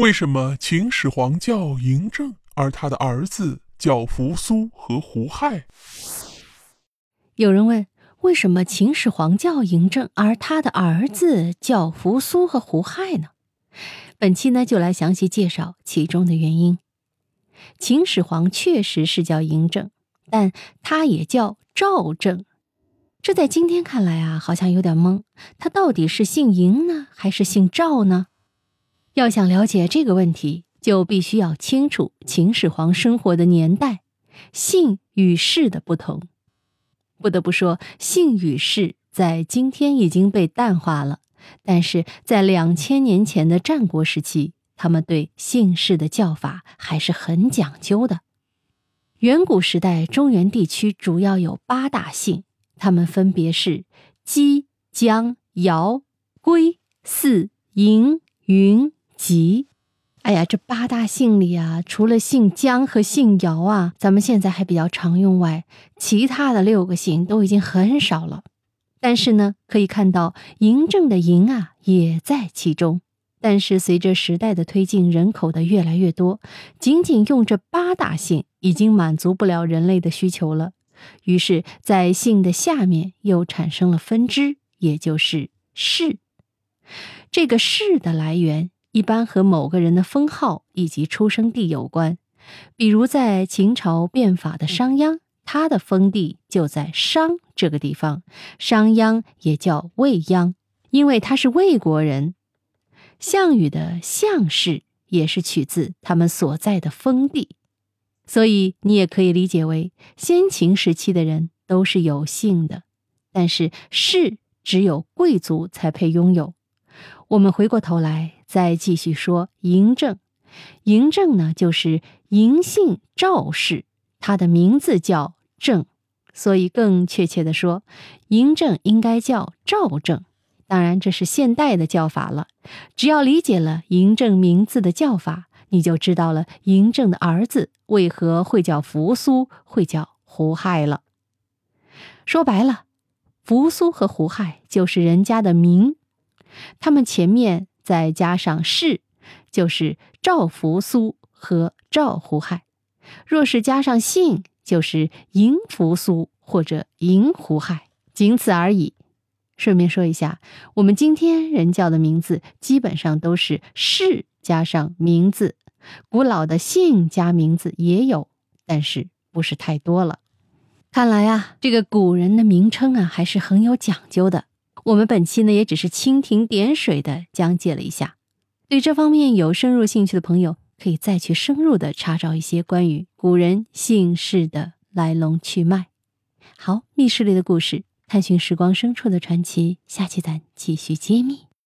为什么秦始皇叫嬴政，而他的儿子叫扶苏和胡亥？有人问：为什么秦始皇叫嬴政，而他的儿子叫扶苏和胡亥呢？本期呢，就来详细介绍其中的原因。秦始皇确实是叫嬴政，但他也叫赵政。这在今天看来啊，好像有点懵。他到底是姓嬴呢，还是姓赵呢？要想了解这个问题，就必须要清楚秦始皇生活的年代，姓与氏的不同。不得不说，姓与氏在今天已经被淡化了，但是在两千年前的战国时期，他们对姓氏的叫法还是很讲究的。远古时代，中原地区主要有八大姓，他们分别是姬、姜、尧、归、姒、嬴、云。吉，哎呀，这八大姓里啊，除了姓姜和姓姚啊，咱们现在还比较常用外，其他的六个姓都已经很少了。但是呢，可以看到嬴政的嬴啊也在其中。但是随着时代的推进，人口的越来越多，仅仅用这八大姓已经满足不了人类的需求了。于是，在姓的下面又产生了分支，也就是氏。这个氏的来源。一般和某个人的封号以及出生地有关，比如在秦朝变法的商鞅，他的封地就在商这个地方，商鞅也叫卫鞅，因为他是魏国人。项羽的项氏也是取自他们所在的封地，所以你也可以理解为先秦时期的人都是有姓的，但是氏只有贵族才配拥有。我们回过头来再继续说嬴政，嬴政呢就是嬴姓赵氏，他的名字叫政，所以更确切的说，嬴政应该叫赵政。当然这是现代的叫法了。只要理解了嬴政名字的叫法，你就知道了嬴政的儿子为何会叫扶苏，会叫胡亥了。说白了，扶苏和胡亥就是人家的名。他们前面再加上氏，就是赵扶苏和赵胡亥；若是加上姓，就是嬴扶苏或者嬴胡亥，仅此而已。顺便说一下，我们今天人叫的名字基本上都是氏加上名字，古老的姓加名字也有，但是不是太多了。看来啊，这个古人的名称啊，还是很有讲究的。我们本期呢，也只是蜻蜓点水的讲解了一下。对这方面有深入兴趣的朋友，可以再去深入的查找一些关于古人姓氏的来龙去脉。好，密室里的故事，探寻时光深处的传奇，下期咱继续揭秘。